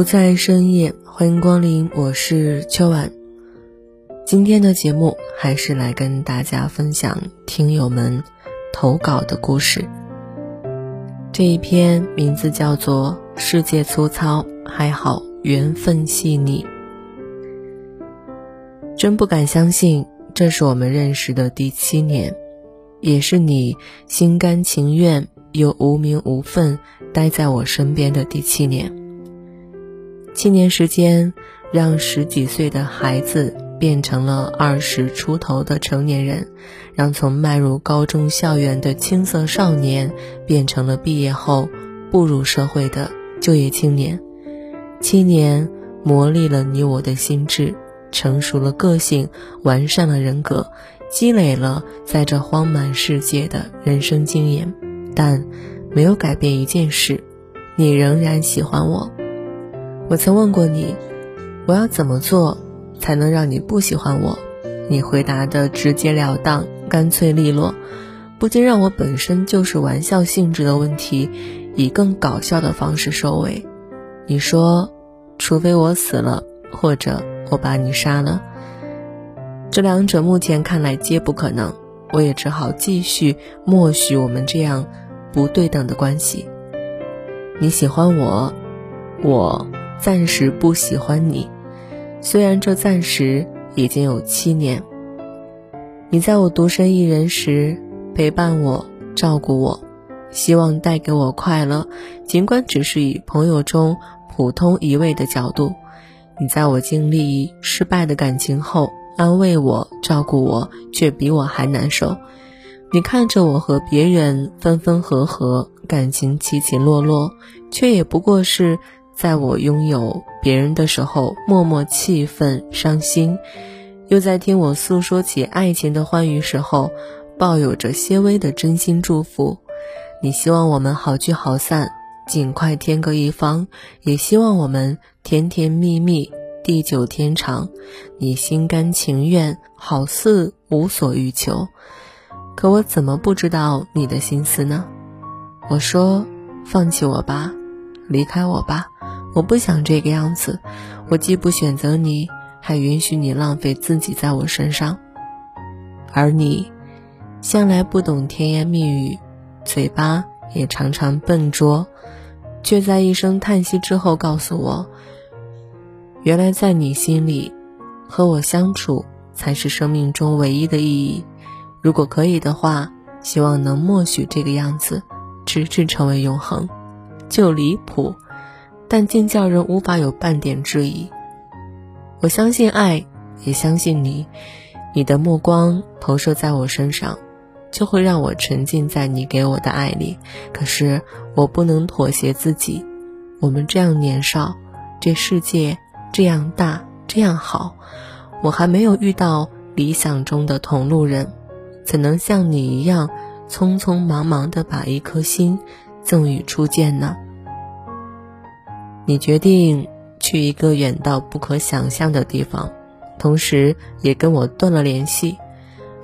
不在深夜，欢迎光临，我是秋晚。今天的节目还是来跟大家分享听友们投稿的故事。这一篇名字叫做《世界粗糙，还好缘分细腻》。真不敢相信，这是我们认识的第七年，也是你心甘情愿又无名无分待在我身边的第七年。七年时间，让十几岁的孩子变成了二十出头的成年人，让从迈入高中校园的青涩少年变成了毕业后步入社会的就业青年。七年磨砺了你我的心智，成熟了个性，完善了人格，积累了在这荒蛮世界的人生经验，但没有改变一件事：你仍然喜欢我。我曾问过你，我要怎么做才能让你不喜欢我？你回答的直截了当、干脆利落，不禁让我本身就是玩笑性质的问题，以更搞笑的方式收尾。你说，除非我死了，或者我把你杀了，这两者目前看来皆不可能。我也只好继续默许我们这样不对等的关系。你喜欢我，我。暂时不喜欢你，虽然这暂时已经有七年。你在我独身一人时陪伴我、照顾我，希望带给我快乐，尽管只是以朋友中普通一位的角度。你在我经历失败的感情后安慰我、照顾我，却比我还难受。你看着我和别人分分合合，感情起起落落，却也不过是。在我拥有别人的时候，默默气愤伤心；又在听我诉说起爱情的欢愉时候，抱有着些微的真心祝福。你希望我们好聚好散，尽快天各一方；也希望我们甜甜蜜蜜，地久天长。你心甘情愿，好似无所欲求。可我怎么不知道你的心思呢？我说：放弃我吧，离开我吧。我不想这个样子，我既不选择你，还允许你浪费自己在我身上。而你，向来不懂甜言蜜语，嘴巴也常常笨拙，却在一声叹息之后告诉我：原来在你心里，和我相处才是生命中唯一的意义。如果可以的话，希望能默许这个样子，直至成为永恒。就离谱。但竟叫人无法有半点质疑。我相信爱，也相信你。你的目光投射在我身上，就会让我沉浸在你给我的爱里。可是我不能妥协自己。我们这样年少，这世界这样大，这样好，我还没有遇到理想中的同路人，怎能像你一样匆匆忙忙地把一颗心赠予初见呢？你决定去一个远到不可想象的地方，同时也跟我断了联系。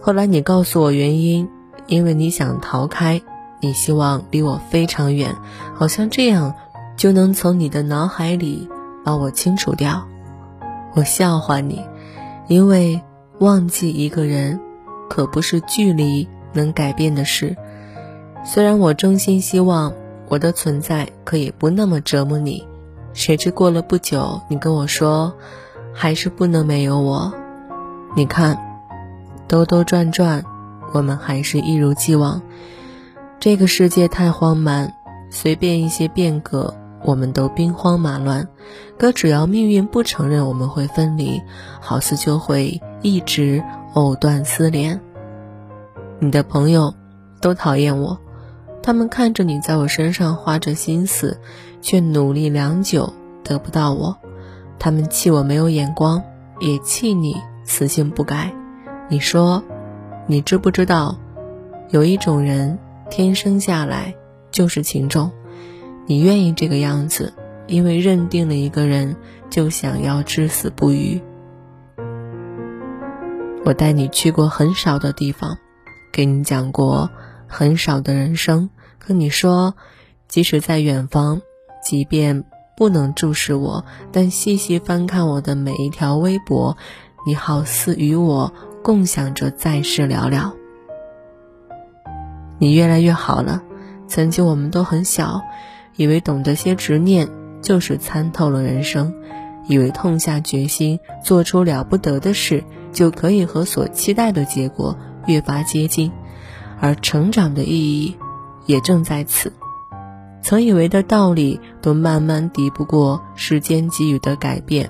后来你告诉我原因，因为你想逃开，你希望离我非常远，好像这样就能从你的脑海里把我清除掉。我笑话你，因为忘记一个人，可不是距离能改变的事。虽然我衷心希望我的存在可以不那么折磨你。谁知过了不久，你跟我说，还是不能没有我。你看，兜兜转转，我们还是一如既往。这个世界太荒蛮，随便一些变革，我们都兵荒马乱。可只要命运不承认我们会分离，好似就会一直藕断丝连。你的朋友都讨厌我，他们看着你在我身上花着心思，却努力良久得不到我。他们气我没有眼光，也气你死性不改。你说，你知不知道，有一种人天生下来就是情种，你愿意这个样子，因为认定了一个人，就想要至死不渝。我带你去过很少的地方。给你讲过很少的人生，跟你说，即使在远方，即便不能注视我，但细细翻看我的每一条微博，你好似与我共享着在世寥寥。你越来越好了，曾经我们都很小，以为懂得些执念就是参透了人生，以为痛下决心做出了不得的事，就可以和所期待的结果。越发接近，而成长的意义也正在此。曾以为的道理，都慢慢敌不过时间给予的改变；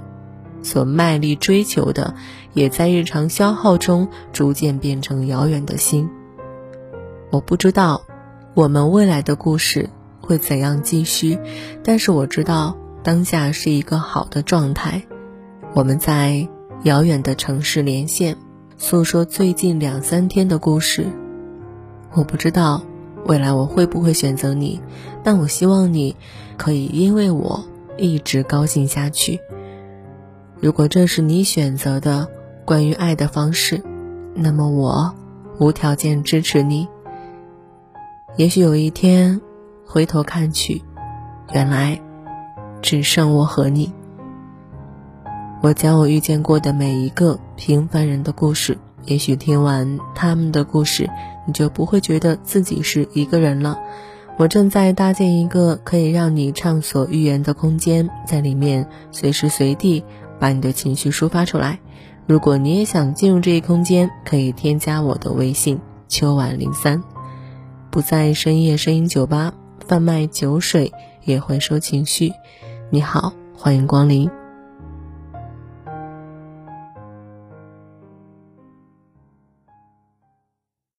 所卖力追求的，也在日常消耗中逐渐变成遥远的心。我不知道我们未来的故事会怎样继续，但是我知道当下是一个好的状态。我们在遥远的城市连线。诉说最近两三天的故事。我不知道未来我会不会选择你，但我希望你可以因为我一直高兴下去。如果这是你选择的关于爱的方式，那么我无条件支持你。也许有一天回头看去，原来只剩我和你。我将我遇见过的每一个平凡人的故事，也许听完他们的故事，你就不会觉得自己是一个人了。我正在搭建一个可以让你畅所欲言的空间，在里面随时随地把你的情绪抒发出来。如果你也想进入这一空间，可以添加我的微信秋晚零三，不在深夜声音酒吧贩卖酒水，也会收情绪。你好，欢迎光临。